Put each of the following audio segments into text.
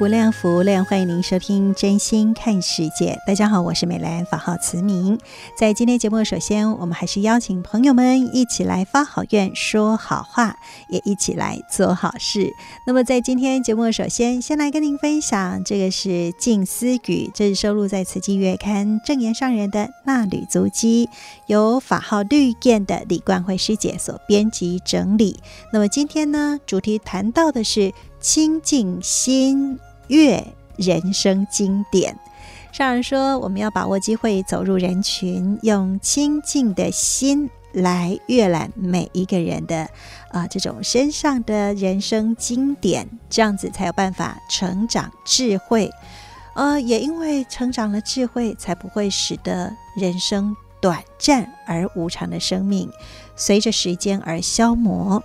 无量，福量，欢迎您收听《真心看世界》。大家好，我是美兰，法号慈明。在今天节目，首先我们还是邀请朋友们一起来发好愿、说好话，也一起来做好事。那么，在今天节目，首先先来跟您分享，这个是《静思语》，这是收录在《慈济月刊》正言上人的衲履足迹，由法号绿剑的李冠慧师姐所编辑整理。那么今天呢，主题谈到的是。清净心阅人生经典，上人说，我们要把握机会走入人群，用清净的心来阅览每一个人的啊、这种身上的人生经典，这样子才有办法成长智慧。呃，也因为成长了智慧，才不会使得人生短暂而无常的生命随着时间而消磨。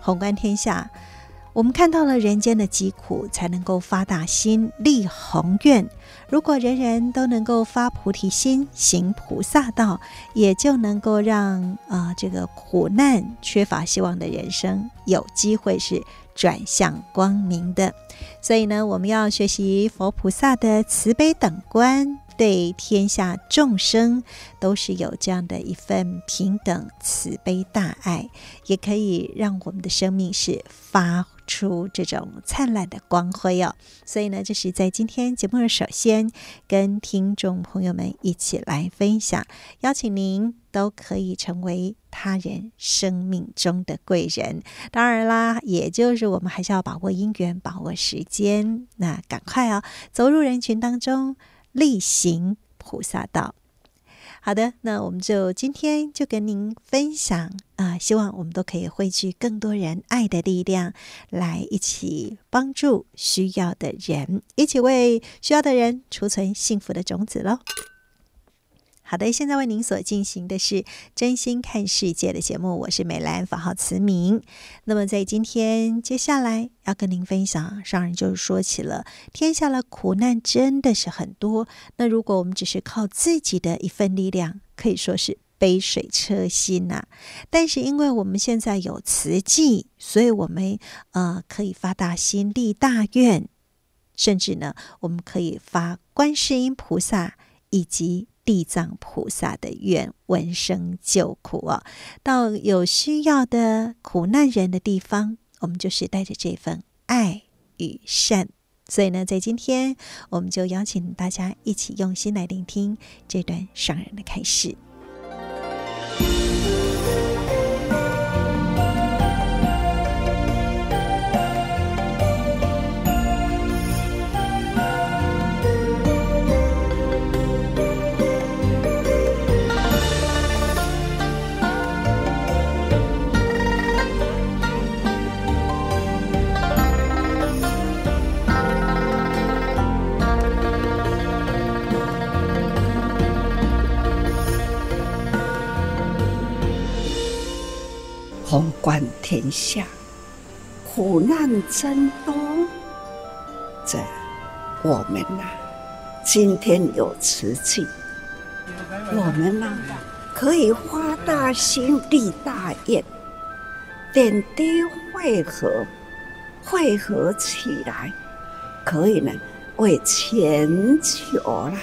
宏观天下。我们看到了人间的疾苦，才能够发大心、立宏愿。如果人人都能够发菩提心、行菩萨道，也就能够让啊、呃、这个苦难、缺乏希望的人生有机会是转向光明的。所以呢，我们要学习佛菩萨的慈悲等观，对天下众生都是有这样的一份平等慈悲大爱，也可以让我们的生命是发。出这种灿烂的光辉哦，所以呢，这是在今天节目的首先跟听众朋友们一起来分享，邀请您都可以成为他人生命中的贵人。当然啦，也就是我们还是要把握因缘，把握时间，那赶快、哦，走入人群当中，力行菩萨道。好的，那我们就今天就跟您分享啊、希望我们都可以汇聚更多人爱的力量，来一起帮助需要的人，一起为需要的人储存幸福的种子喽。好的，现在为您所进行的是真心看世界的节目，我是美兰，法号慈明。那么在今天接下来要跟您分享，上人就说起了天下的苦难真的是很多。那如果我们只是靠自己的一份力量，可以说是杯水车薪呐、但是因为我们现在有慈济，所以我们呃可以发大心、立大愿，甚至呢，我们可以发观世音菩萨以及。地藏菩萨的愿，闻声救苦啊！到有需要的苦难人的地方，我们就是带着这份爱与善。所以呢，在今天，我们就邀请大家一起用心来聆听这段上人的开始。宏观天下，苦难真多。这我们呐、今天有瓷器，我们呐、可以发大心、立大愿，点滴汇合，汇合起来，可以呢为全球啦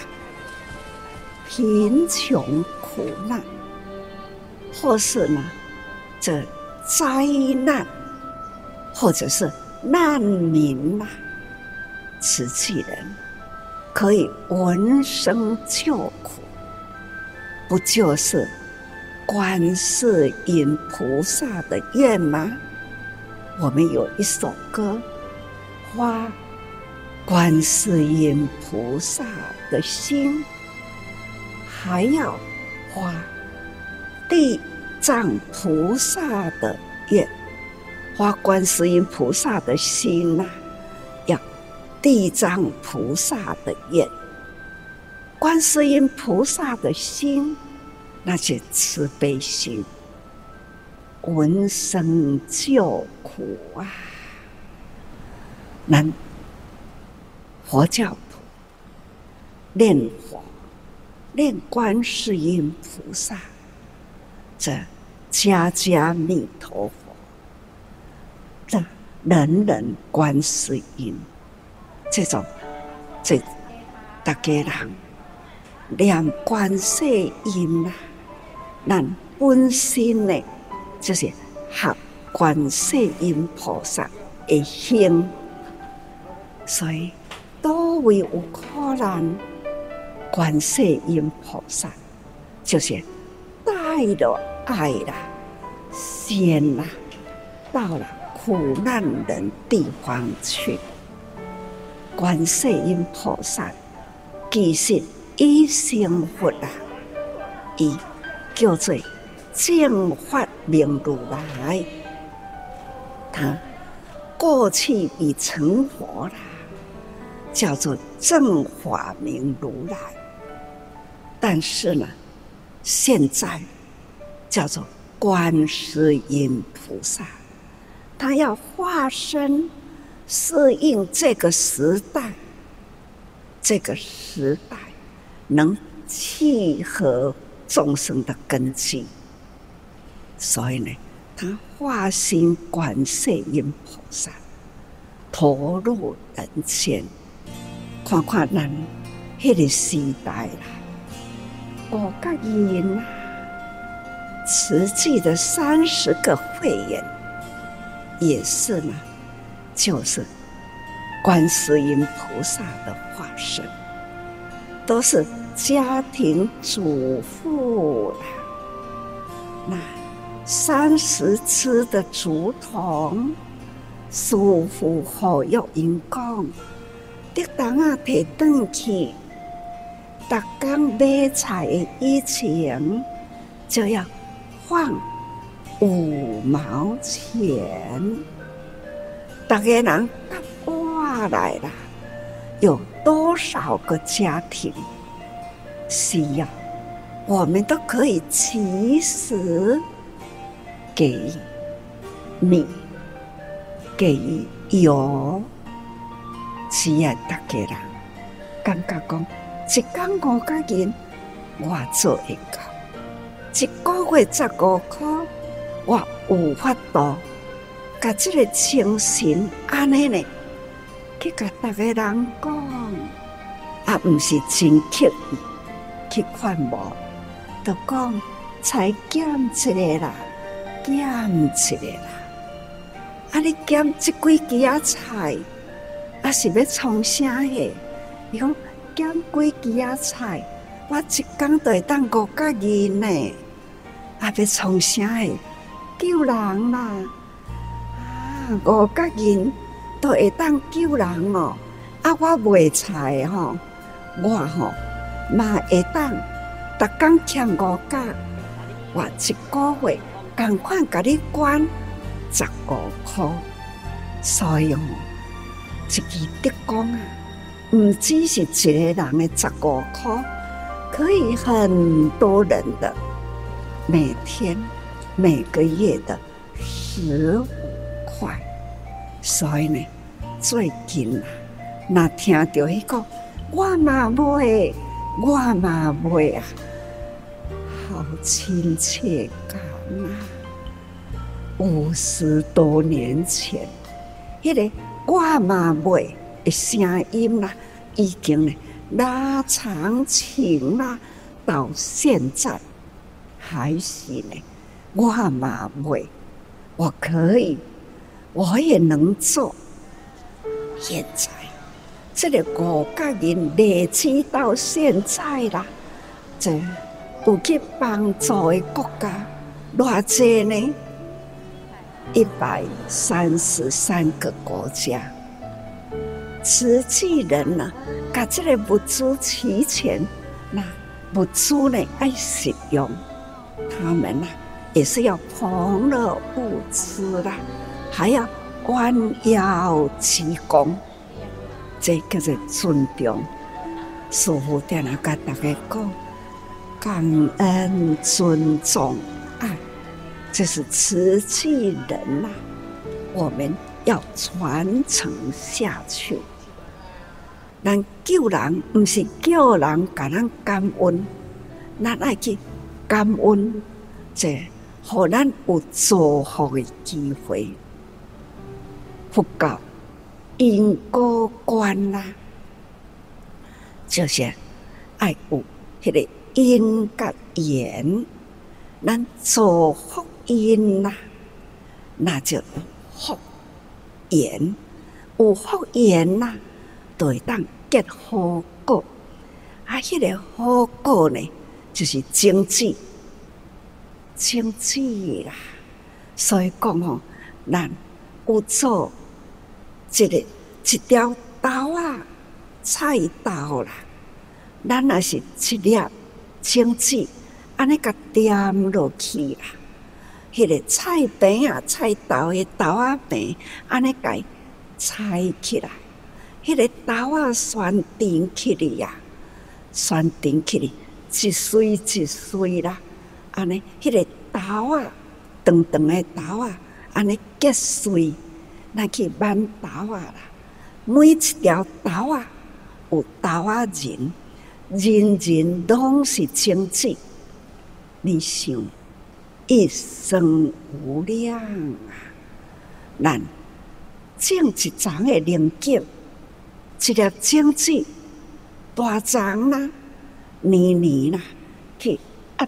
贫穷苦难，或是呢这。灾难，或者是难民呐，慈济人可以闻声救苦，不就是观世音菩萨的愿吗？我们有一首歌，花观世音菩萨的心，还要花地藏菩萨的愿，发观世音菩萨的心呐、啊，要地藏菩萨的愿，观世音菩萨的心，那些慈悲心。闻声救苦啊！能佛教徒念佛、念观世音菩萨，这家家弥陀佛，这人人观世音，这种这大家人念观世音啊，咱本心呢？就是合观世音菩萨的心，所以都会有可能观世音菩萨就是带着爱啦、仙啦，到了苦难人地方去。观世音菩萨其实已成佛啦，伊叫做。正法明如来，他过去已成佛啦，叫做正法明如来。但是呢，现在叫做观世音菩萨，他要化身适应这个时代，这个时代能契合众生的根基。所以呢，他化身观世音菩萨，投入人间，看看咱那个时代啦，五个人啊，实际的三十个会员，也是呢，就是观世音菩萨的化身，都是家庭主妇啦，那。三十支的竹筒，师父好育因讲，竹筒啊，提转去，逐工买菜以前就要放五毛钱。大家人过来了，有多少个家庭需要，我们都可以及时。给予米，给予油，只要大家人感觉讲，一天五角钱，我做会到；一个月十五块，我有法度，甲这个精神安尼呢，去甲大家人讲，啊，毋是真刻意去劝无，就讲才减一个啦。减起来啦！啊，你减这几枝啊菜，啊是要创啥个？伊讲减几枝啊菜，我一工都会当五角银呢。啊，要创啥个？救人啦！啊，五角银都会当救人哦。啊，我卖菜吼，我吼嘛会当，逐工欠五角，我一个月。赶快给你管十五块，所以哦，这个德光啊，唔只是一个人的十五块，可以很多人的每天、每个月的十五块。所以呢，最近啊，那听到一个我嘛买，我嘛买啊，好亲切感。五十多年前，迄、那个我嘛买的声音啦，已经呢拉长情啦，到现在还是呢，我嘛买，我可以，我也能做。现在这个五角银累积到现在啦，这有去帮助的国家偌济呢？一百三十三个国家，慈济人呢，把这个物资齐全，那物资呢爱使用，他们呢也是要捧了物资啦，还要弯腰鞠躬，这个是尊重。师父在那跟大家讲，感恩、尊重、爱。这是慈济人呐、我们要传承下去。咱救人不是叫人给人感恩，咱爱去感恩，这让咱有造福的机会。佛教因果观啦，就是爱有迄个因跟缘，咱造福。因呐，那就有福缘，有福缘呐，就会当结好果。啊，迄个好果呢，就是经济，经济啦。所以讲吼，咱有做一个一条豆啊，菜豆啦，咱若是一粒经济，安尼甲点落去啦。迄个菜饼啊，菜豆的豆仔饼，安尼改菜起来，迄个豆仔酸甜起来呀，酸甜起来，一穗一穗啦，安尼，迄个豆啊长长诶豆啊，安尼结穗，咱去挽豆啊啦。每一条豆啊有豆啊仁，人人拢是经济，你想？一生无量啊！咱种一欉的灵境，一粒种子大欉啦，年年啦，去压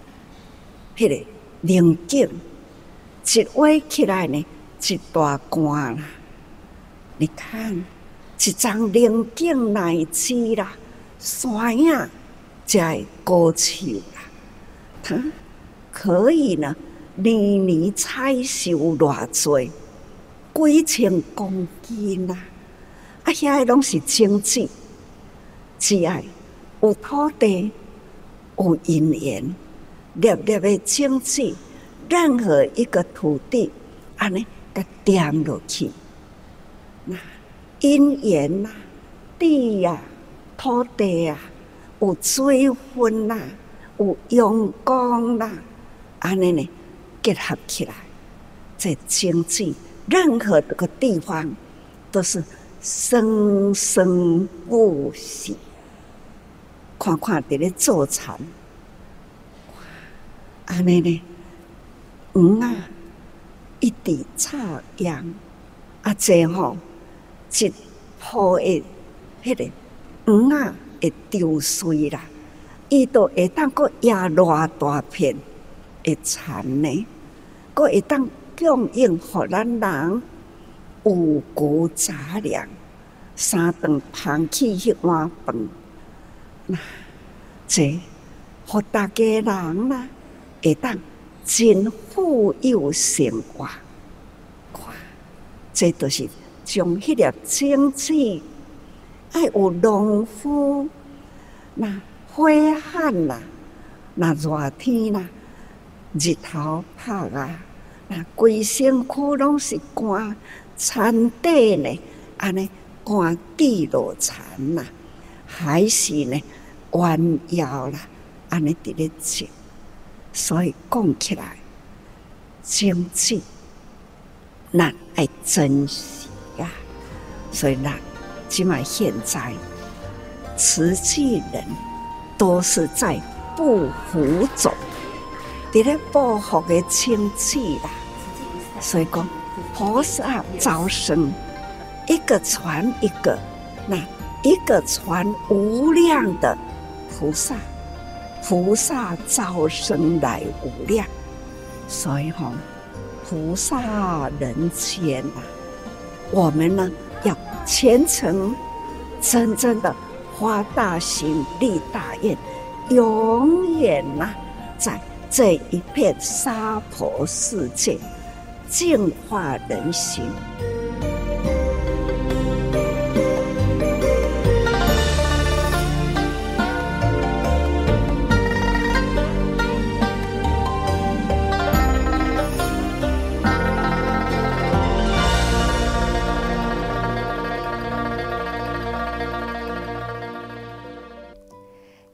迄个灵境，一挖起来呢，一大罐啦。你看，一欉灵境乃至啦，山影才会高起啦，它可以呢。年年采收偌济，几千公斤啦！啊，遐个拢是经济，只爱有土地，有因缘，粒粒的经济，任何一个土地，安尼甲点落去，那因缘呐，地呀，土地呀，有水分呐，有阳光呐，安尼呢？结合起来，在经济任何一个地方都是生生不息。看看在咧做田，安尼呢，黄啊，一地插秧，啊，这吼一铺的迄个黄啊会丢水啦，伊都会当个压偌大片。会田呢，阁会当供应互咱人五谷杂粮，三顿饭起迄碗饭，那这互大家人啦，会当真富有生活。看，这都是将迄粒种子，爱有农夫，那火旱啦，那热天啦。日头晒啊，那规身躯拢是汗，田底呢，安尼汗滴落田呐，还是呢弯腰啦，安尼伫咧种，所以讲起来，经济咱爱珍惜呀、啊。所以那即卖现在，慈济人都是在不服众。伫咧报复的经济啦，所以讲菩萨招生，一个传一个，那一个传无量的菩萨，菩萨招生来无量，所以吼菩萨人间呐，我们呢要虔诚真正的发大心、立大愿，永远呐、在这一片娑婆世界净化人心。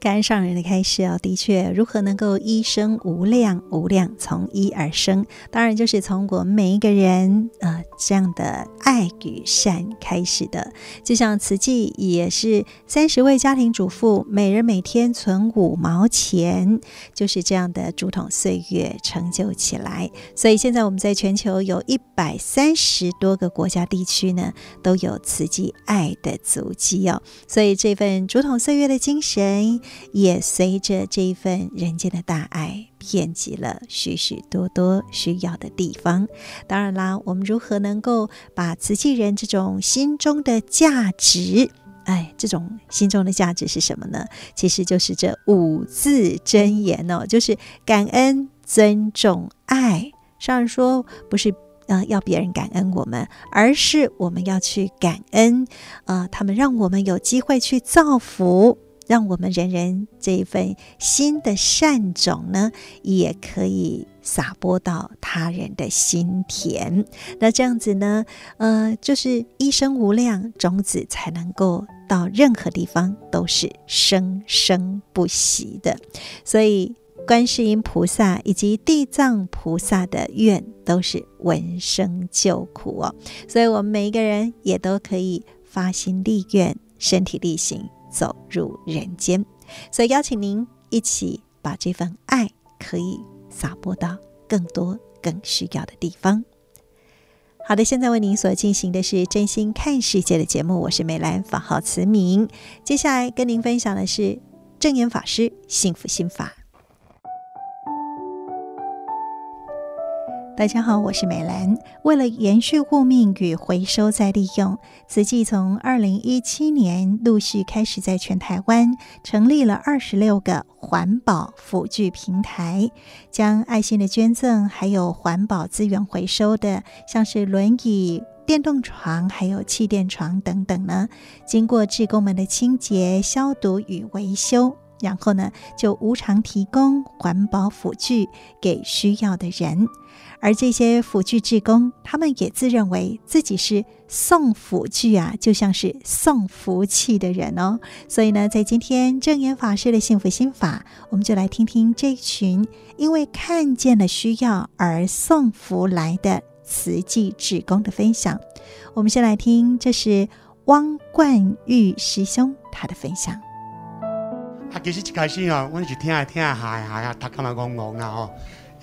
感恩上人的开始哦，的确，如何能够一生无量无量从一而生？当然就是从我们每一个人呃这样的爱与善开始的。就像慈济也是三十位家庭主妇，每人每天存五毛钱，就是这样的竹筒岁月成就起来。所以现在我们在全球有一百三十多个国家地区呢，都有慈济爱的足迹哦。所以这份竹筒岁月的精神。也随着这一份人间的大爱，遍及了许许多多需要的地方。当然啦，我们如何能够把瓷器人这种心中的价值，哎，这种心中的价值是什么呢？其实就是这五字真言哦，就是感恩、尊重、爱。上人说，不是呃要别人感恩我们，而是我们要去感恩，呃，他们让我们有机会去造福。让我们人人这一份心的善种呢，也可以撒播到他人的心田。那这样子呢，呃，就是一生无量种子才能够到任何地方都是生生不息的。所以，观世音菩萨以及地藏菩萨的愿都是闻声救苦哦。所以我们每一个人也都可以发心立愿，身体力行。走入人间，所以邀请您一起把这份爱可以撒播到更多更需要的地方。好的，现在为您所进行的是真心看世界的节目，我是美兰，法号慈明。接下来跟您分享的是证严法师幸福心法。大家好，我是美兰。为了延续护命与回收再利用，慈济从二零一七年陆续开始在全台湾成立了二十六个环保辅具平台，将爱心的捐赠还有环保资源回收的，像是轮椅、电动床还有气垫床等等呢，经过志工们的清洁、消毒与维修，然后呢就无偿提供环保辅具给需要的人。而这些辅具志工，他们也自认为自己是送辅具啊，就像是送福气的人哦。所以呢，在今天证严法师的幸福心法，我们就来听听这群因为看见了需要而送福来的慈济志工的分享。我们先来听，这是汪冠玉师兄他的分享。啊，其实一开始啊，我是听啊听啊，嗨嗨啊，他干嘛讲讲啊？哦。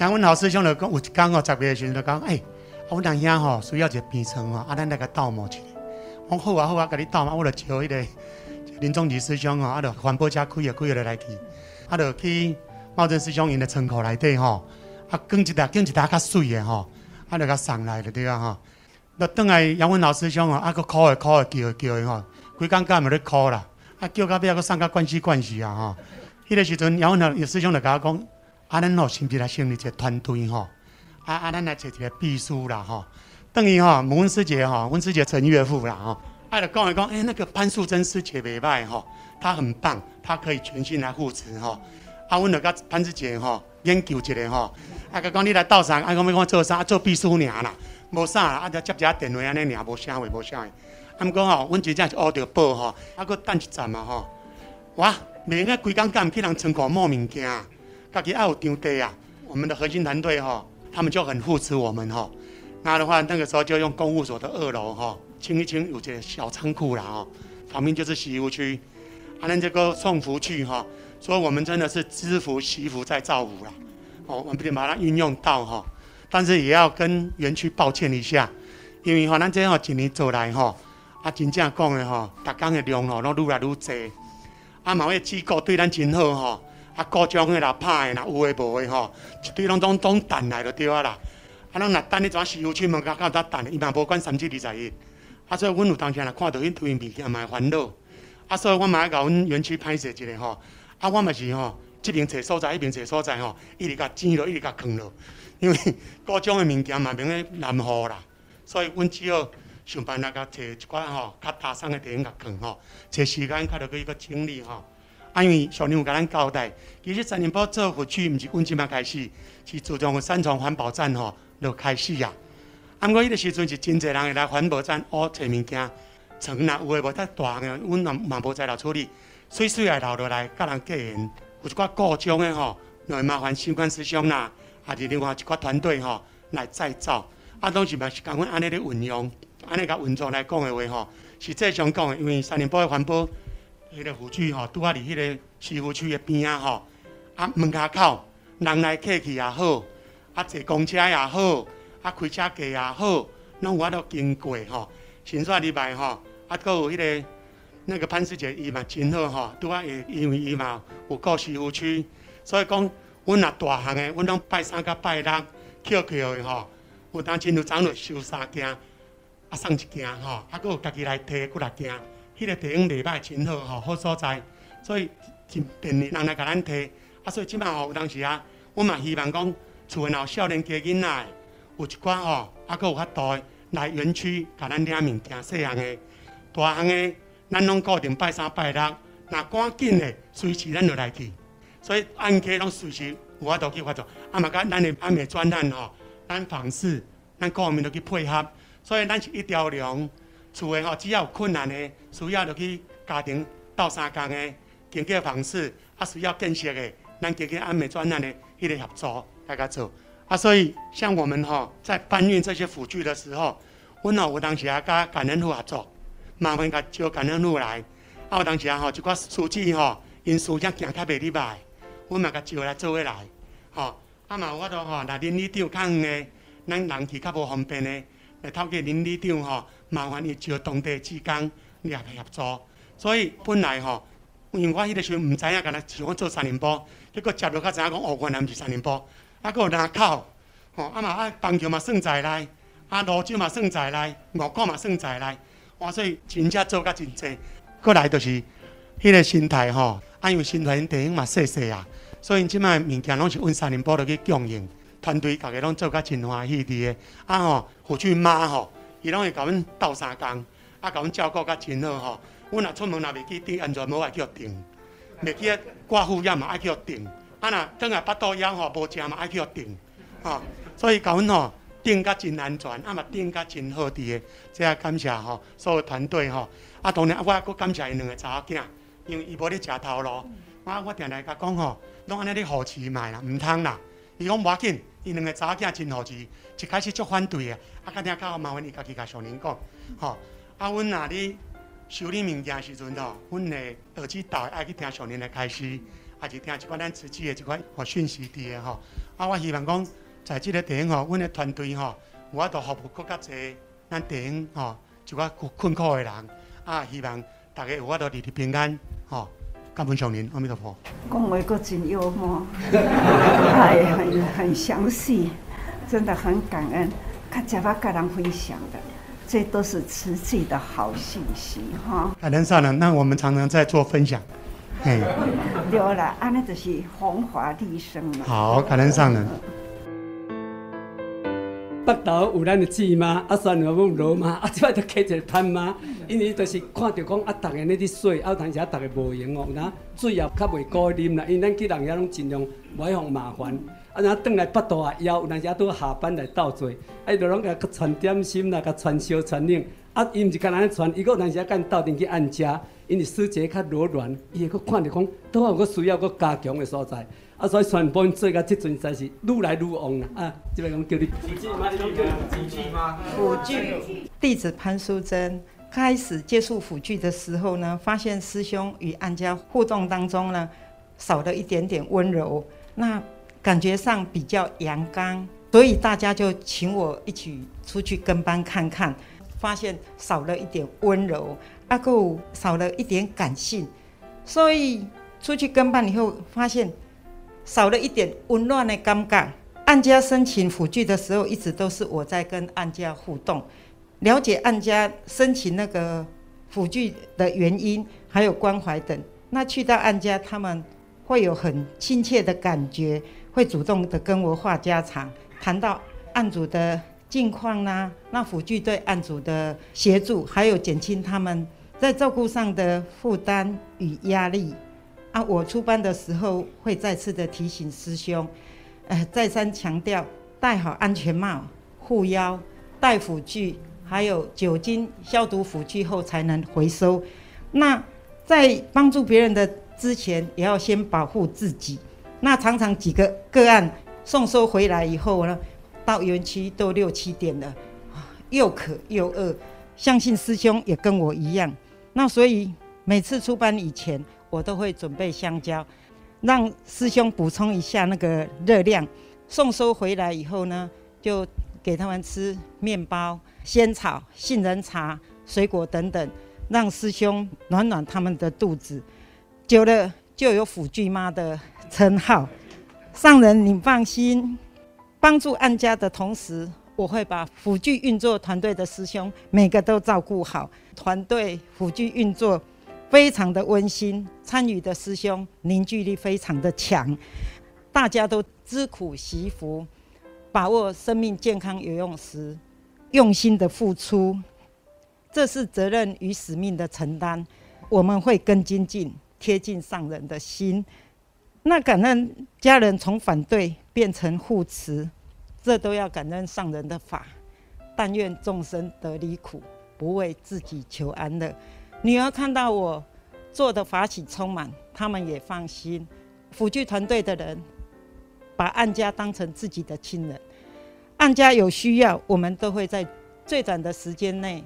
像阮老师兄就讲，有一天哦，十月时阵就讲，哎、欸，我们兄吼需要一个病床哦，啊，咱来个倒模一下。我好啊好啊，给你倒嘛，我就招迄个林宗吉师兄哦，啊，就环保车开啊开了来去，啊，就去茂正师兄因的仓库内底吼，啊，卷一沓卷一沓较水的吼，啊，就甲送来就对啊吼。那等来杨文老师兄哦，啊，个哭的哭的叫的叫的吼，规工干嘛咧哭啦？啊，叫到尾啊，个送甲关系关系啊吼。迄个时阵杨文老师兄就甲我讲。啊，咱吼是不是来成立一个团队吼？啊啊，咱来找一个秘书啦吼。等于吼，温师姐吼，温师姐陈岳父啦吼。啊，就讲一讲，哎，那个潘素贞师姐袂歹吼，她很棒，她可以全心来护持吼。啊，阮就甲潘师姐吼研究一下吼。啊，佮讲你来倒啥？啊，讲要我做啥？做秘书尔啦，无啥啦。啊，就接一下电话安尼尔，无啥话，无啥话。啊，毋过吼，阮真正是学着报吼。啊，佫等一站嘛吼。哇，每个规工干去人仓库摸物件。己爱有场地啊，我们的核心团队哈，他们就很扶持我们哈。那的话，那个时候就用公务所的二楼哈，清一清有这个小仓库了哈，旁边就是洗衣区，啊，那这个送福去哈，所以我们真的是知福惜福在造福了。哦，我们不得把它运用到哈，但是也要跟园区抱歉一下，因为哈，咱这样几年走来哈，啊，真正讲的哈，逐工的量哦，都愈来愈多，啊，某个机构对咱真好哈。啊，各种的啦，歹的啦，有诶无诶吼，一堆拢总总等来就对啊啦。啊，咱若等你怎洗护区门口较较等，伊嘛无管三七二十一。啊，所以阮有当时若看到因推物件嘛会烦恼。啊，所以我嘛要甲阮园区拍摄一个吼，啊，我嘛是吼，即边找所在，迄边找所在吼，一直甲挤落，一直甲囥落，因为各种的物件嘛免咧难货啦，所以阮只好想办法甲找一寡吼较大声的电影甲囥吼，找时间较着去个整理吼。啊，因为上年有甲咱交代，其实三年埔做园区毋是阮即摆开始，是自从三重环保站吼就开始啊。啊，毋过迄个时阵是真侪人会来环保站学找物件。床若有诶无太大个，阮嘛嘛无在了处理，水水也留落来，甲人结缘，有一寡故障诶吼，就会麻烦相关师兄啦，还是另外一寡团队吼来再造，啊，拢是嘛是共阮安尼咧运用，安尼甲运作来讲诶话吼，实际上讲诶，因为三年埔诶环保迄个湖区吼，拄啊伫迄个西湖区诶边仔吼，啊门骹口人来客去也好，啊坐公车也好，啊开车过也好，拢我都经过吼，先煞礼拜吼。啊，阁有迄个那个潘师姐伊嘛真好吼，拄啊伊因为伊嘛有顾西湖区，所以讲阮若大汉诶，阮拢拜三甲拜六，轿轿诶吼，有当真有长落收三件，啊送一件吼，啊阁有家己来摕几来件，迄个地方礼拜真好吼，好所在，所以真便利人来甲咱摕，啊所以即摆吼有当时啊，我嘛希望讲厝内有少年家囡仔，有一寡吼，啊阁有较大来园区甲咱领物件细项诶。大项的，咱拢固定拜三拜六，若赶紧的，随时咱就来去。所以按揭拢随时有法度去发作。啊嘛，甲咱的安美专案吼，咱房事，咱各方面都去配合。所以咱是一条龙，厝诶吼，只要有困难诶，需要就去家庭斗相共诶，经过房事，啊需要建设诶，咱经过安美专案诶迄个合作来甲做。啊，所以像我们吼，在搬运这些辅具的时候，阮吼有当时啊，甲感恩户合作。麻烦甲招干人路来，啊！有当时啊吼，一寡司机吼，因事业行较袂礼拜，阮嘛甲招来做伙来，吼。啊嘛有法度吼，若恁里长较远诶，咱人去较无方便诶，来透过邻里长吼，麻烦伊招当地职工来合作。所以本来吼，因为我迄个时阵毋知影，敢若想讲做三年埔，结果接落较知影讲哦，原来毋是三年埔，啊，阁有林口，吼，啊嘛啊，棒球嘛算在内，啊，芦洲嘛算在内，五股嘛算在内。哇！所以真正做甲真济，过来就是迄个心态吼。啊，因为新团电影嘛细细啊，所以即摆物件拢是阮三年埔落去供应，团队逐个拢做甲真欢喜伫个。啊吼，护具妈吼，伊拢会甲阮斗相共，啊，甲阮照顾甲真好吼。阮若出门若袂记戴安全帽，爱叫定；袂记挂护眼嘛，爱叫定。啊，若等下巴肚枵吼，无食嘛，爱叫定。吼，所以甲阮吼。顶甲真安全，啊嘛顶甲真好伫个，这也感谢吼所有团队吼。啊，当然我还佫感谢因两个查某囝，因为伊无咧食头路。啊，我定来甲讲吼，拢安尼咧扶持卖啦，毋通啦。伊讲无要紧，伊两个查某囝真扶持，一开始足反对啊，啊，家己较麻烦伊家己甲上人讲，吼。啊，阮若咧修理物件时阵吼，阮诶儿子导爱去听上人来开始，啊，是听一款咱自己诶一款互讯息伫个吼。啊，我希望讲。在即个电影吼，阮的团队吼，有法度服务更较济咱电影吼，一寡困苦的人啊，希望大家有法度日日平安吼。感恩上人，阿弥陀佛。讲话个真幽默，哎很很详细，真的很感恩。较加把甲人分享的，这都是实际的好信息哈。感恩上人，那我们常常在做分享，哎。对了，安尼就是弘法利生嘛。好，感恩上人。北投有咱的姊妈，啊，山有阮罗妈，啊，即摆着开一个摊妈，因为着是看着讲啊，逐个咧伫水，啊，有当时啊，逐个无闲哦，呐，水也较袂够啉啦，因为咱去人遐拢尽量无爱互麻烦，啊，然后转来北投啊，以后有当时啊，拄下班来斗做，啊，着拢甲传点心啦，甲传烧传冷，啊，伊毋是干那咧传，伊阁有当时啊，甲因斗阵去按遮，因为师姐较柔软，伊会佫看着讲，拄好有阁需要佫加强的所在。啊，所以传播做到这阵才是愈来愈旺啦！啊，这边讲叫你辅具？弟子潘淑珍开始接触辅具的时候呢，发现师兄与案家互动当中呢，少了一点点温柔，那感觉上比较阳刚，所以大家就请我一起出去跟班看看，发现少了一点温柔，阿够少了一点感性，所以出去跟班以后发现。少了一点温暖的尴尬。案家申请辅具的时候，一直都是我在跟案家互动，了解案家申请那个辅具的原因，还有关怀等。那去到案家，他们会有很亲切的感觉，会主动的跟我话家常，谈到案主的近况啦，那辅具对案主的协助，还有减轻他们在照顾上的负担与压力。啊，我出班的时候会再次的提醒师兄，呃，再三强调戴好安全帽、护腰、带辅具，还有酒精消毒辅具后才能回收。那在帮助别人的之前，也要先保护自己。那常常几个个案送收回来以后呢，到园区都六七点了，又渴又饿。相信师兄也跟我一样。那所以每次出班以前，我都会准备香蕉，让师兄补充一下那个热量。送收回来以后呢，就给他们吃面包、仙草、杏仁茶、水果等等。让师兄暖暖他们的肚子，久了就有辅具妈的称号。上人，你放心，帮助安家的同时，我会把辅具运作团队的师兄每个都照顾好。团队辅具运作非常的温馨，参与的师兄凝聚力非常的强，大家都知苦惜福，把握生命健康有用时，用心的付出。这是责任与使命的承担，我们会更精进，贴近上人的心。那感恩家人从反对变成护持，这都要感恩上人的法。但愿众生得离苦，不为自己求安乐。女儿看到我做的法喜充满，他们也放心。辅具团队的人把案家当成自己的亲人，案家有需要，我们都会在最短的时间内。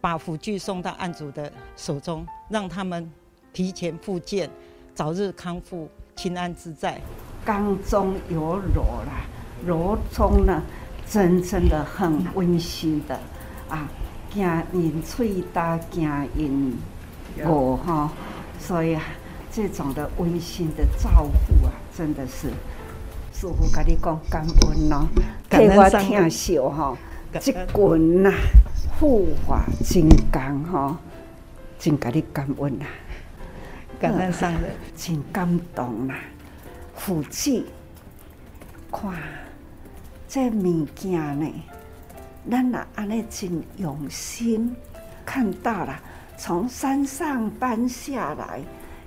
把辅具送到案主的手中，让他们提前复健，早日康复，平安自在。刚中有柔啦，柔中呢，真正的很温馨的啊，惊人喙大，惊人我哈，所以啊，这种的温馨的照顾啊，真的是师父跟你讲感恩喽，给我听笑哈，这滚呐。护法金刚哈，真给你感恩呐，感恩上人，真感动呐。辅具，看这物件呢，咱呐安尼真用心，看到了，从山上搬下来，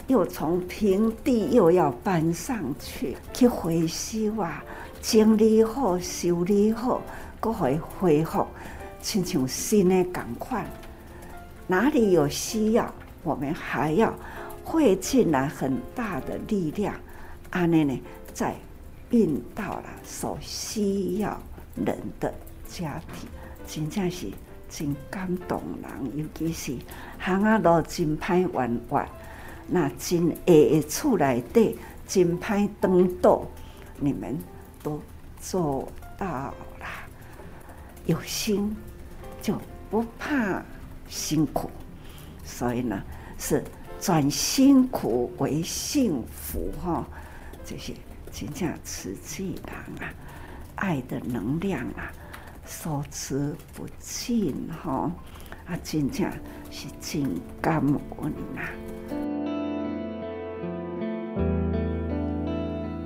又从平地又要搬上去，去回收啊，整理好，修理好，搁会恢复。亲像新的赶快，哪里有需要，我们还要汇进来很大的力量，安尼呢，再运到了所需要人的家庭，真正是真感动人。尤其是行啊路真歹弯弯，那真下的厝内底真歹当道，你们都做到了，有心。就不怕辛苦，所以呢，是转辛苦为幸福哈。这些真正慈济人啊，爱的能量啊，所持不尽吼。啊，真正是真感恩呐。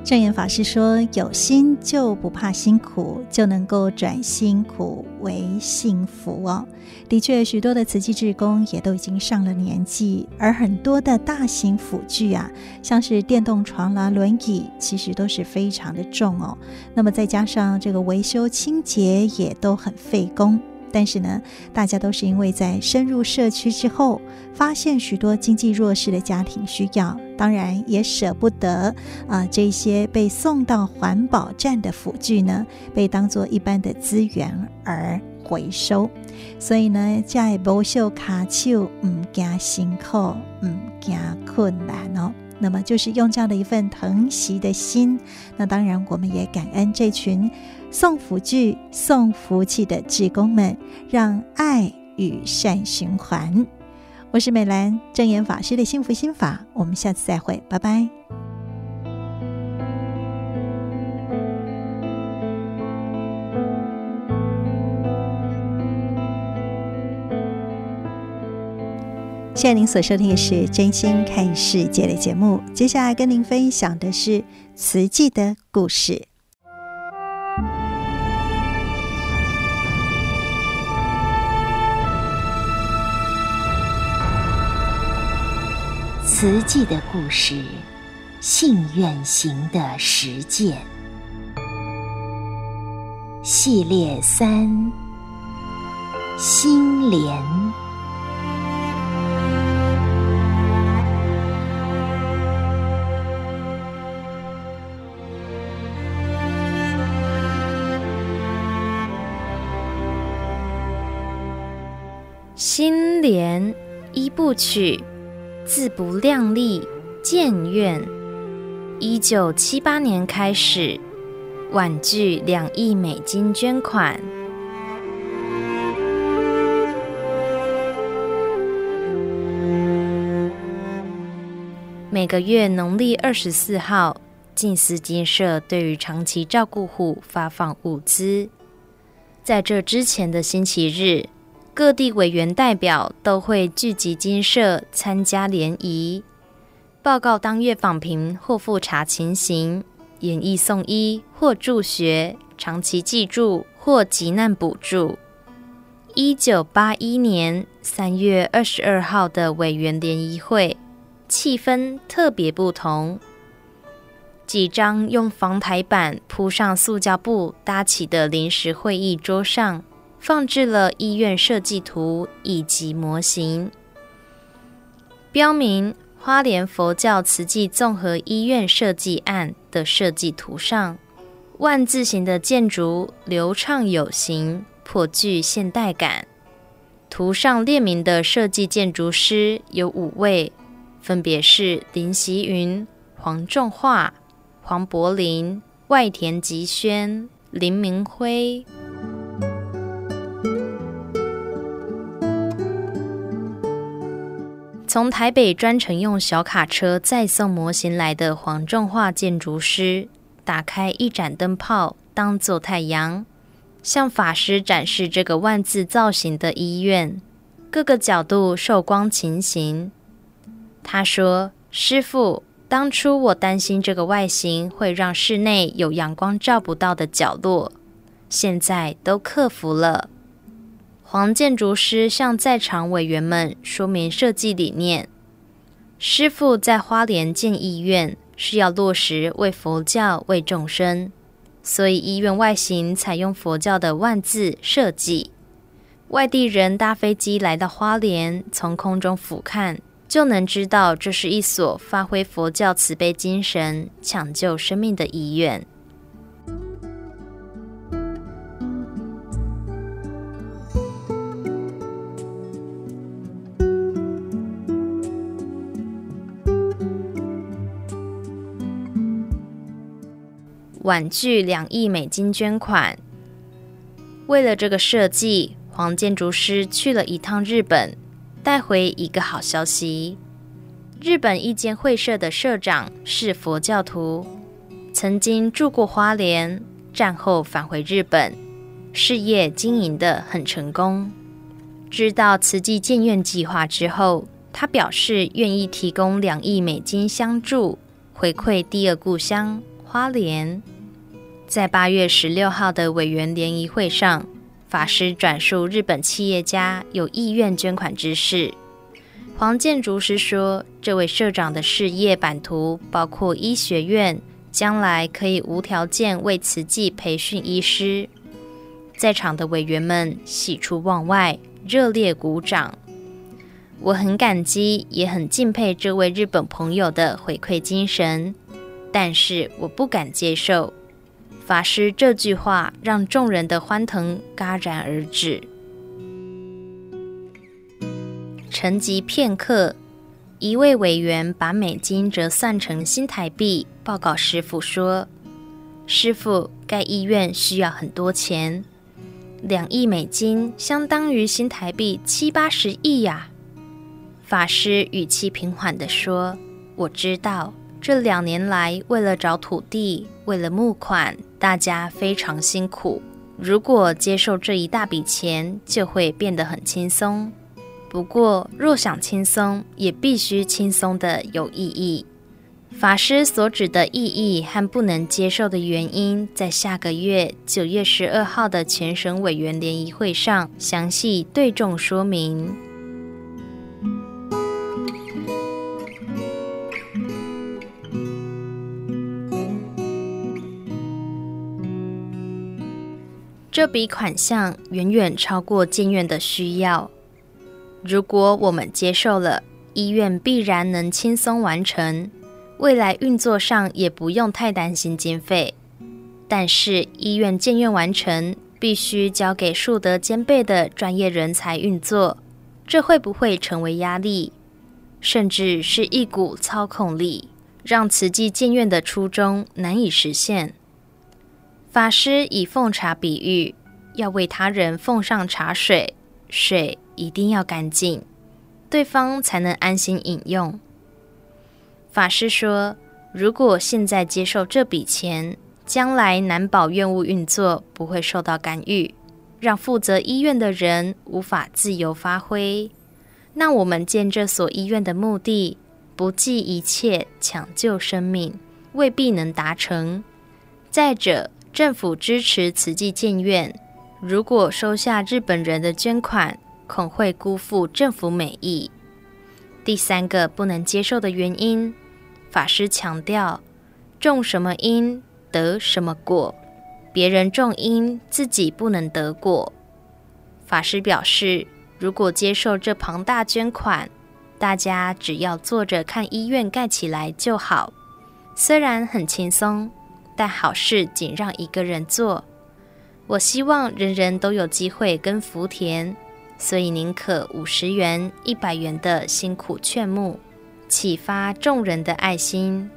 证严法师说：“有心就不怕辛苦，就能够转辛苦为幸福哦。”的确，许多的慈济志工也都已经上了年纪，而很多的大型辅具啊，像是电动床啦、轮椅，其实都是非常的重哦。那么再加上这个维修清洁也都很费工。但是呢，大家都是因为在深入社区之后，发现许多经济弱势的家庭需要，当然也舍不得啊、这些被送到环保站的辅具呢，被当做一般的资源而回收。所以呢，在不秀卡丘，唔惊辛苦，唔惊困难哦。那么就是用这样的一份疼惜的心，那当然我们也感恩这群。送福具、送福气的志工们，让爱与善循环。我是美兰，正言法师的幸福心法。我们下次再会，拜拜。现在您所收听的是《真心看世界》的节目，接下来跟您分享的是慈济的故事。慈济的故事，信愿行的实践系列三：心莲。心莲一部曲。自不量力，建院。一九七八年开始，婉拒两亿美金捐款。每个月农历二十四号，静思金社对于长期照顾户发放物资。在这之前的星期日，各地委员代表都会聚集精舍参加联谊，报告当月访贫或复查情形，演绎送医或助学、长期寄住或急难补助。一九八一年三月二十二号的委员联谊会，气氛特别不同。几张用防台板铺上塑胶布搭起的临时会议桌上。放置了医院设计图以及模型，标明花莲佛教慈济综合医院设计案的设计图上，万字形的建筑流畅有型，颇具现代感。图上列明的设计建筑师有五位，分别是林锡云、黄仲化、黄柏林、外田吉轩、林明辉。从台北专程用小卡车载送模型来的黄仲化建筑师，打开一盏灯泡当做太阳，向法师展示这个万字造型的医院，各个角度受光情形。他说：“师父，当初我担心这个外形会让室内有阳光照不到的角落，现在都克服了。”黄建筑师向在场委员们说明设计理念。师傅在花莲建医院是要落实为佛教、为众生，所以医院外形采用佛教的万字设计。外地人搭飞机来到花莲，从空中俯瞰，就能知道这是一所发挥佛教慈悲精神、抢救生命的医院。婉拒两亿美金捐款。为了这个设计，黄建筑师去了一趟日本，带回一个好消息：日本一间会社的社长是佛教徒，曾经住过花莲，战后返回日本，事业经营得很成功。知道慈济建院计划之后，他表示愿意提供两亿美金相助，回馈第二故乡花莲。在八月十六号的委员联谊会上，法师转述日本企业家有意愿捐款之事。黄建竹师说，这位社长的事业版图包括医学院，将来可以无条件为慈济培训医师。在场的委员们喜出望外，热烈鼓掌。我很感激，也很敬佩这位日本朋友的回馈精神，但是我不敢接受。法师这句话让众人的欢腾戛然而止。沉寂片刻，一位委员把美金折算成新台币，报告师傅说：“师傅，盖医院需要很多钱，两亿美金相当于新台币七八十亿呀。”法师语气平缓地说：“我知道。”这两年来，为了找土地，为了募款，大家非常辛苦。如果接受这一大笔钱，就会变得很轻松。不过，若想轻松，也必须轻松的有意义。法师所指的意义和不能接受的原因，在下个月九月十二号的全省委员联谊会上详细对众说明。这笔款项远远超过建院的需要。如果我们接受了，医院必然能轻松完成。未来运作上也不用太担心经费，但是医院建院完成，必须交给数德兼备的专业人才运作，这会不会成为压力，甚至是一股操控力，让慈济建院的初衷难以实现？法师以奉茶比喻，要为他人奉上茶水，水一定要干净，对方才能安心饮用。法师说：“如果现在接受这笔钱，将来难保院务运作不会受到干预，让负责医院的人无法自由发挥。那我们建这所医院的目的，不计一切抢救生命，未必能达成。再者，政府支持慈济建院，如果收下日本人的捐款，恐会辜负政府美意。”第三个不能接受的原因，法师强调：种什么因得什么果，别人种因，自己不能得果。法师表示，如果接受这庞大捐款，大家只要坐着看医院盖起来就好。虽然很轻松，但好事仅让一个人做。我希望人人都有机会跟福田。所以宁可五十元、一百元的辛苦劝募，启发众人的爱心。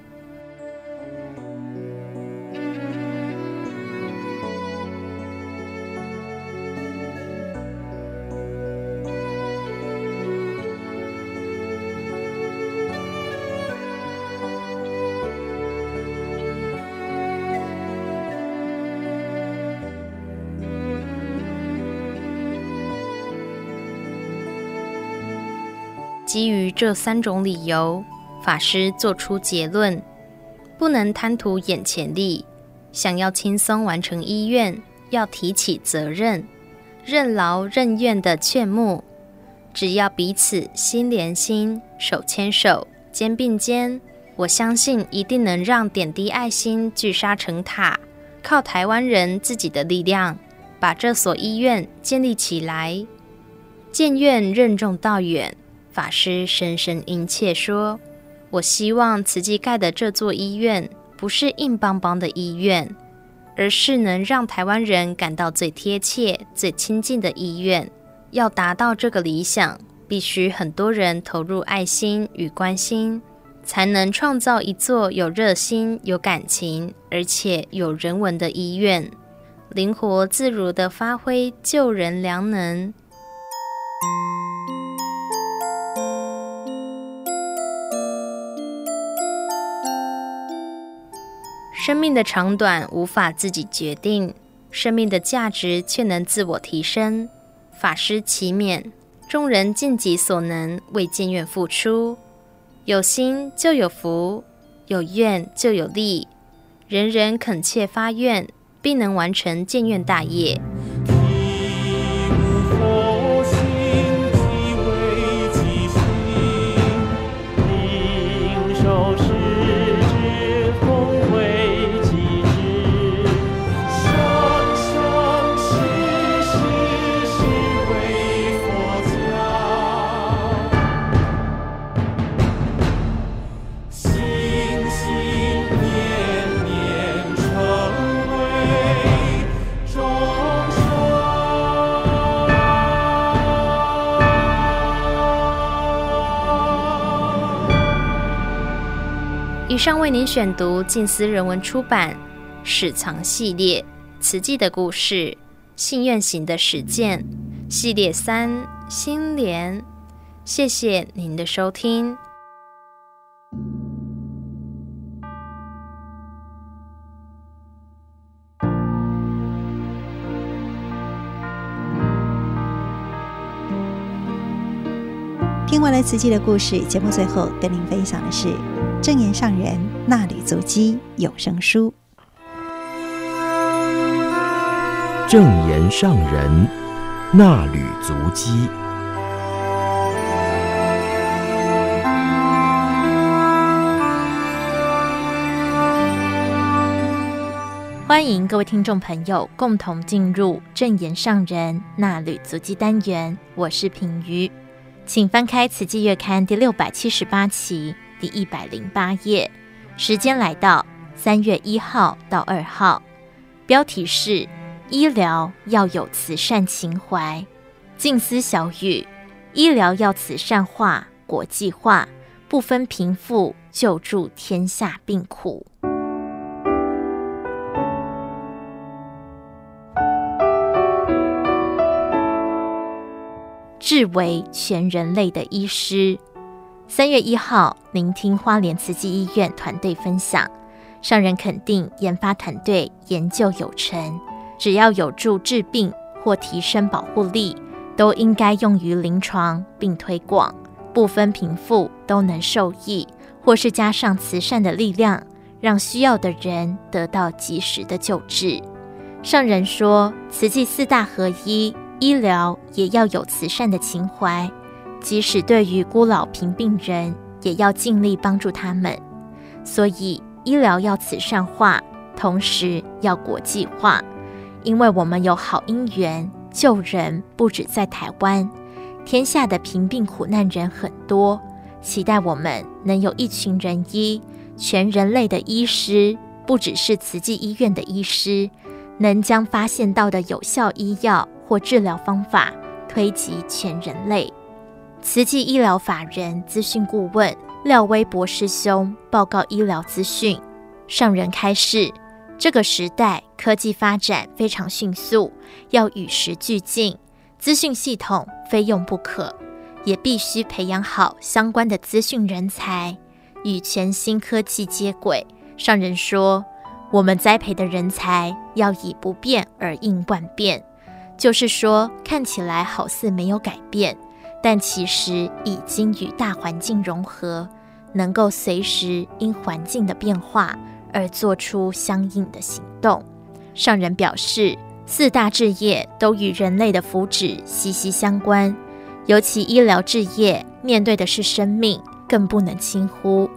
基于这三种理由，法师做出结论：不能贪图眼前利，想要轻松完成医院，要提起责任，任劳任怨的劝募。只要彼此心连心、手牵手、肩并肩，我相信一定能让点滴爱心聚沙成塔，靠台湾人自己的力量，把这所医院建立起来。建院任重道远。法师深深殷切说：“我希望慈济盖的这座医院不是硬邦邦的医院，而是能让台湾人感到最贴切、最亲近的医院。要达到这个理想，必须很多人投入爱心与关心，才能创造一座有热心、有感情，而且有人文的医院，灵活自如地发挥救人良能。”生命的长短无法自己决定，生命的价值却能自我提升。法师祈勉众人尽己所能为建院付出，有心就有福，有愿就有利，人人恳切发愿，必能完成建院大业。以上为您选读静思人文出版《史藏系列》慈济的故事，信愿行的实践系列三心莲。谢谢您的收听。了慈济的故事，节目最后跟您分享的是正言上人纳履足迹有声书。正言上人纳履足迹。欢迎各位听众朋友共同进入正言上人纳履足迹单元，我是品瑜，请翻开《慈济月刊》第六百七十八期第一百零八页，时间来到三月一号到二号，标题是“医疗要有慈善情怀”，静思小语：医疗要慈善化、国际化，不分贫富，救助天下病苦。志为全人类的医师。三月一号，聆听花莲慈济医院团队分享，上人肯定研发团队研究有成，只要有助治病或提升保护力，都应该用于临床并推广，不分贫富都能受益，或是加上慈善的力量，让需要的人得到及时的救治。上人说，慈济四大合一。医疗也要有慈善的情怀，即使对于孤老贫病人，也要尽力帮助他们。所以，医疗要慈善化，同时要国际化，因为我们有好因缘，救人不止在台湾，天下的贫病苦难人很多，期待我们能有一群人医，全人类的医师，不只是慈济医院的医师，能将发现到的有效医药。或治疗方法推及全人类。慈济医疗法人资讯顾问廖威博师兄报告医疗资讯，上人开示：这个时代科技发展非常迅速，要与时俱进，资讯系统非用不可，也必须培养好相关的资讯人才，与全新科技接轨。上人说，我们栽培的人才要以不变而应万变。就是说，看起来好似没有改变，但其实已经与大环境融合，能够随时因环境的变化而做出相应的行动。上人表示，四大置业都与人类的福祉息息相关，尤其医疗置业面对的是生命，更不能轻忽。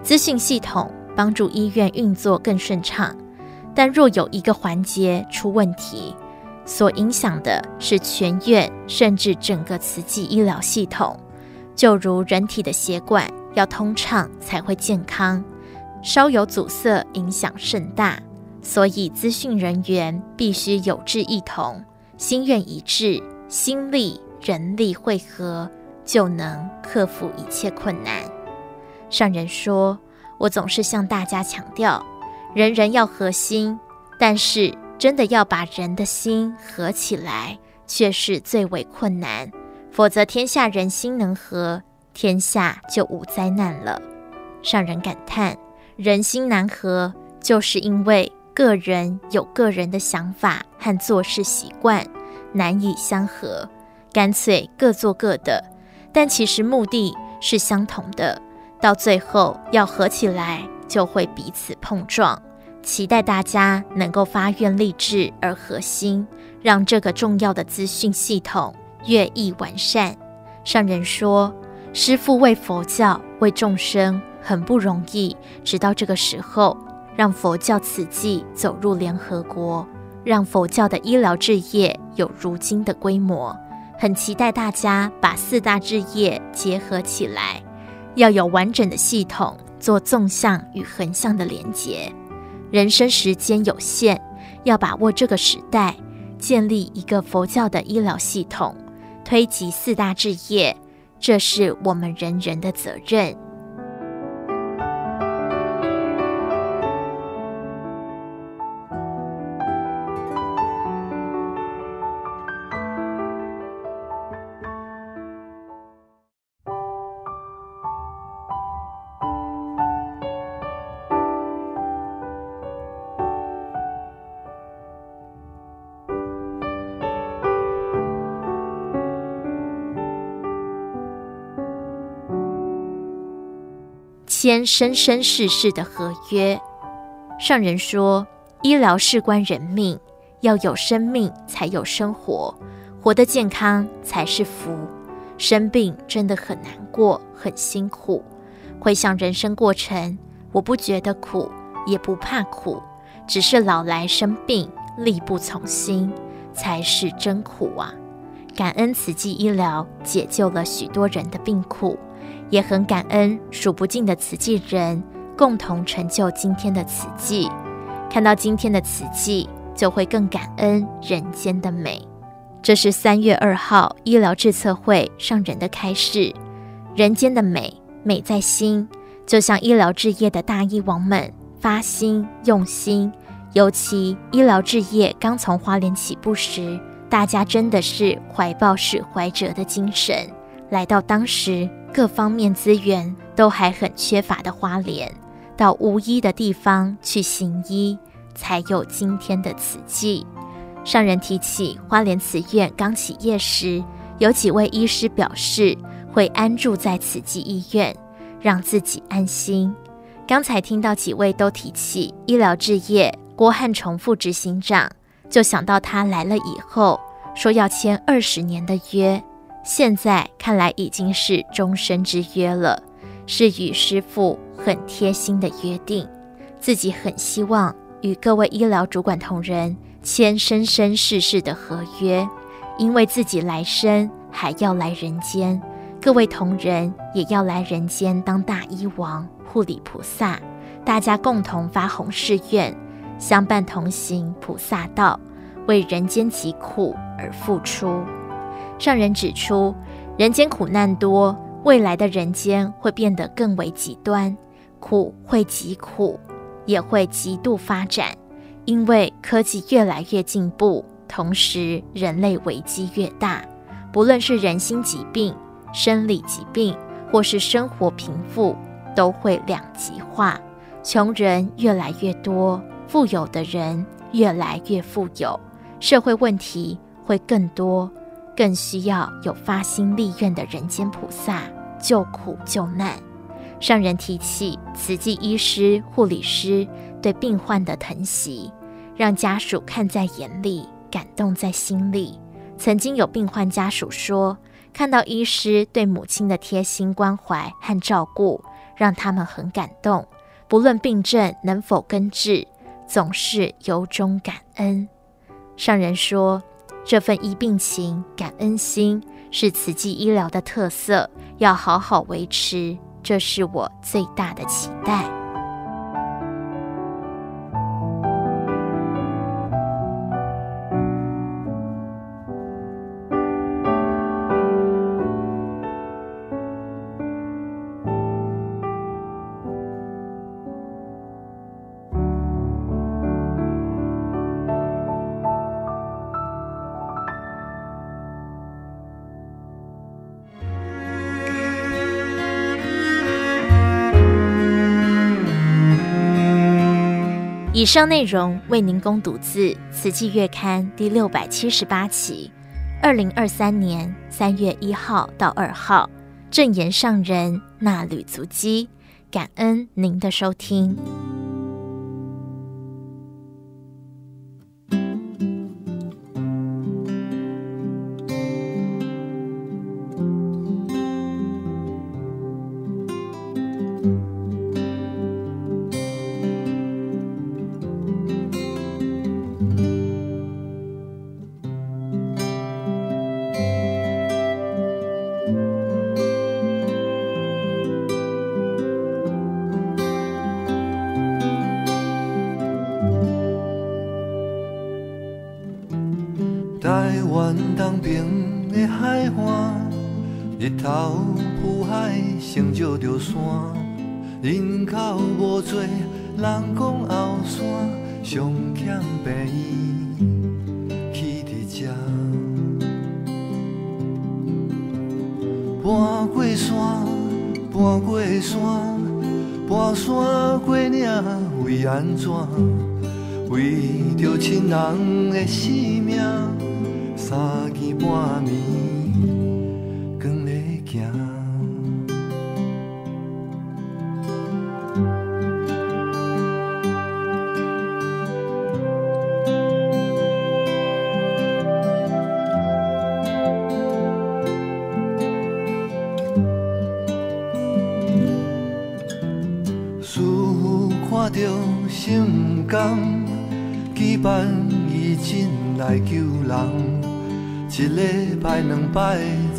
资讯系统帮助医院运作更顺畅，但若有一个环节出问题，所影响的是全院，甚至整个慈济医疗系统。就如人体的血管要通畅才会健康，稍有阻塞，影响甚大。所以资讯人员必须有志一同，心愿一致，心力人力汇合，就能克服一切困难。上人说：“我总是向大家强调，人人要合心，但是。”真的要把人的心合起来，却是最为困难。否则，天下人心能合，天下就无灾难了。上人感叹，人心难合，就是因为个人有个人的想法和做事习惯，难以相合，干脆各做各的。但其实目的是相同的，到最后要合起来，就会彼此碰撞。期待大家能够发愿立志而合心，让这个重要的资讯系统越益完善。上人说，师父为佛教、为众生很不容易，直到这个时候，让佛教慈济走入联合国，让佛教的医疗志业有如今的规模。很期待大家把四大志业结合起来，要有完整的系统，做纵向与横向的连结。人生时间有限，要把握这个时代，建立一个佛教的医疗系统，推及四大志业，这是我们人人的责任。签生生世世的合约。上人说，医疗事关人命，要有生命才有生活，活得健康才是福。生病真的很难过，很辛苦。回想人生过程，我不觉得苦，也不怕苦，只是老来生病，力不从心，才是真苦啊！感恩慈济医疗解救了许多人的病苦，也很感恩数不尽的慈济人共同成就今天的慈济。看到今天的慈济，就会更感恩人间的美。这是三月二号医疗智策会上人的开示，人间的美。美在心，就像医疗志业的大医王们发心用心。尤其医疗志业刚从花莲起步时，大家真的是怀抱始怀者的精神，来到当时各方面资源都还很缺乏的花莲，到无医的地方去行医，才有今天的慈济。上人提起花莲慈院刚起业时，有几位医师表示。会安住在慈济医院，让自己安心。刚才听到几位都提起医疗志业，郭汉重副执行长就想到他来了以后说要签二十年的约，现在看来已经是终身之约了，是与师父很贴心的约定。自己很希望与各位医疗主管同仁签生生世世的合约，因为自己来生还要来人间。各位同仁也要来人间当大医王、护理菩萨，大家共同发弘誓愿，相伴同行菩萨道，为人间疾苦而付出。上人指出，人间苦难多，未来的人间会变得更为极端，苦会极苦，也会极度发展，因为科技越来越进步，同时人类危机越大，不论是人心疾病。生理疾病或是生活贫富都会两极化，穷人越来越多，富有的人越来越富有，社会问题会更多，更需要有发心立愿的人间菩萨救苦救难。上人提起慈济医师、护理师对病患的疼惜，让家属看在眼里，感动在心里。曾经有病患家属说，看到医师对母亲的贴心关怀和照顾，让他们很感动。不论病症能否根治，总是由衷感恩。上人说，这份医病情、感恩心是慈济医疗的特色，要好好维持。这是我最大的期待。以上内容为您供读自《慈济月刊》第六百七十八期，二零二三年三月一号到二号，正言上人那履足迹，感恩您的收听。欠病医去伫遮，搬过山，搬过山，搬山过岭，为安怎？为着亲人的性命，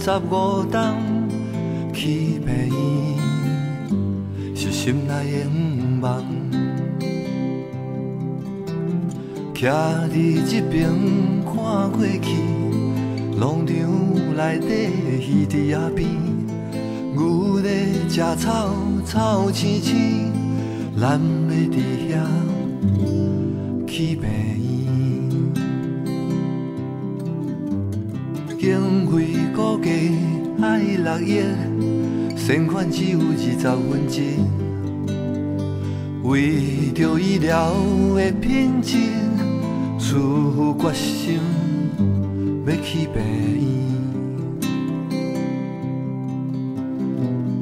十五冬，去病院是心内的梦梦。徛伫这边看过去，农场内底鱼伫仔边，牛咧食草，草青青，咱要伫遐去病经费估计爱六亿，善款只有二十分之，为着医疗的品质，出决心要去病院。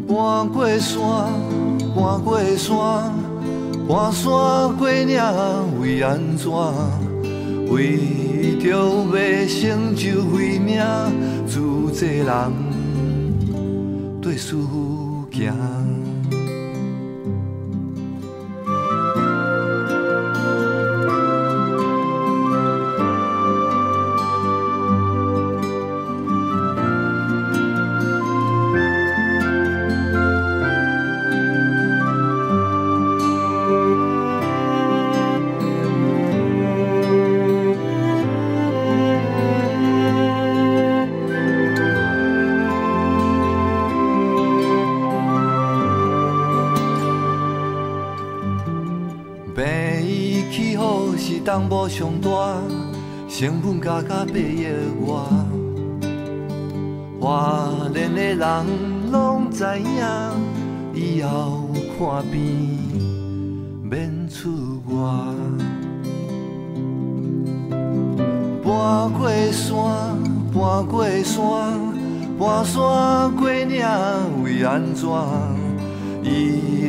搬过山，搬过山，搬山过岭，为安怎？为着要成就慧命，自济人对师父行。东部上大，成本加加八亿外。华联的人拢知影，以后看病免出外。搬过山，搬过山，搬山过岭，为安怎？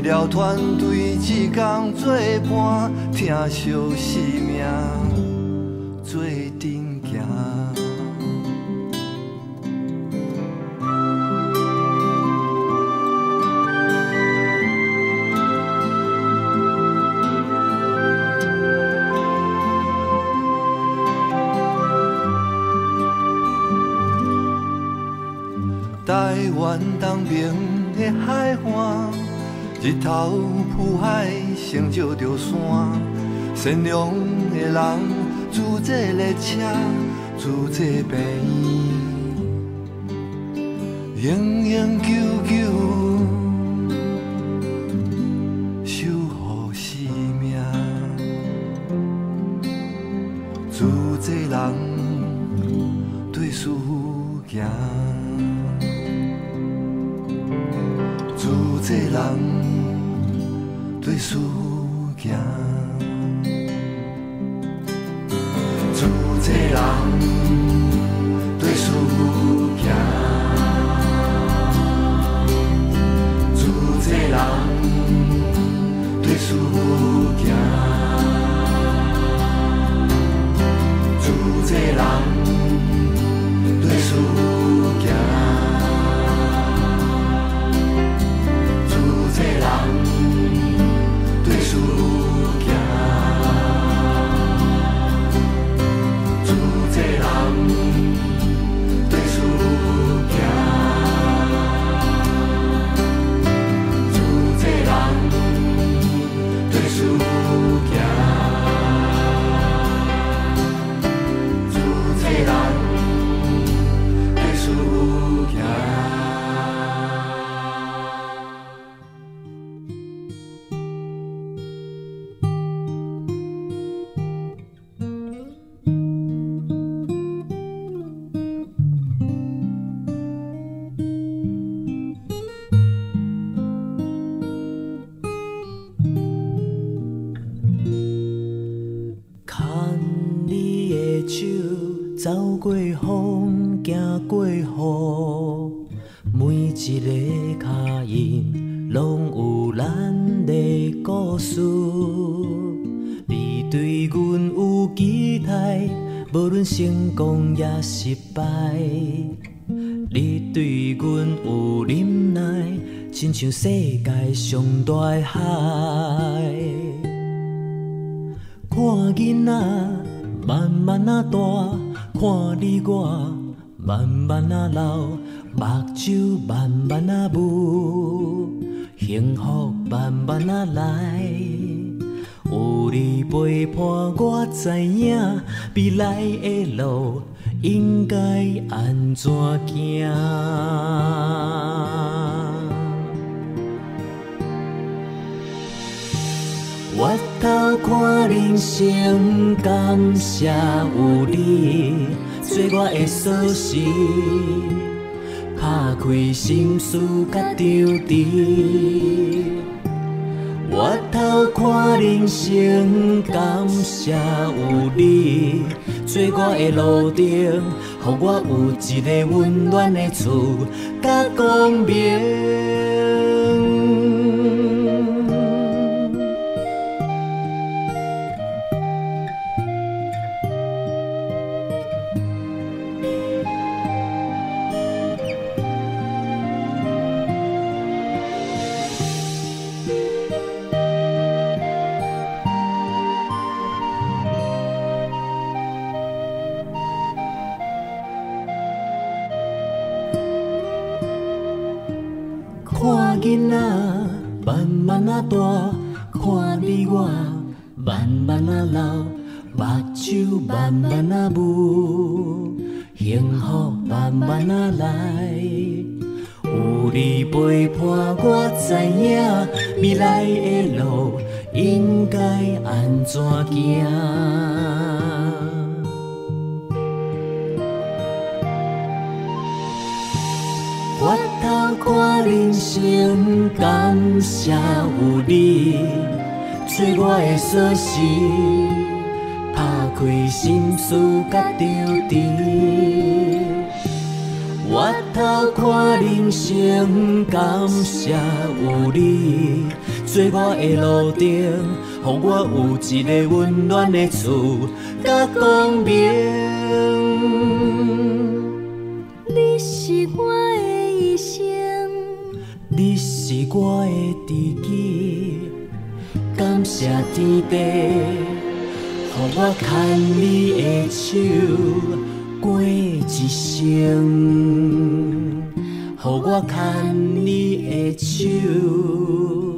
医疗团队一工作伴，疼惜生命做阵行。台湾东边的海岸。日头浮海，成就着山。善良的人，自这列车，自这病院，永永久久守护生命。自这人对事行，自这人。对师父像世界上大海。看囡仔慢慢啊大，看你我慢慢啊老，目睭慢慢啊雾，幸福慢慢啊来。有你陪伴，我知影未来的路应该安怎行。头看人生，感谢有你做我的锁匙，打开心事甲张弛。我头看人生，感谢有你做我的路灯，予我有一个温暖的厝甲光明。老，目睭慢慢啊雾，幸福慢慢啊来。有你陪伴，我知影未来的路应该安怎行。看人生，感谢有你做我的锁匙，甲张弛。回头看人生，感谢有你做我的路灯，予我有一个温暖的厝甲光明。你是我的一生。你是我的知己，感谢天地，我牵你的手过一生，予我牵你的手。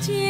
心。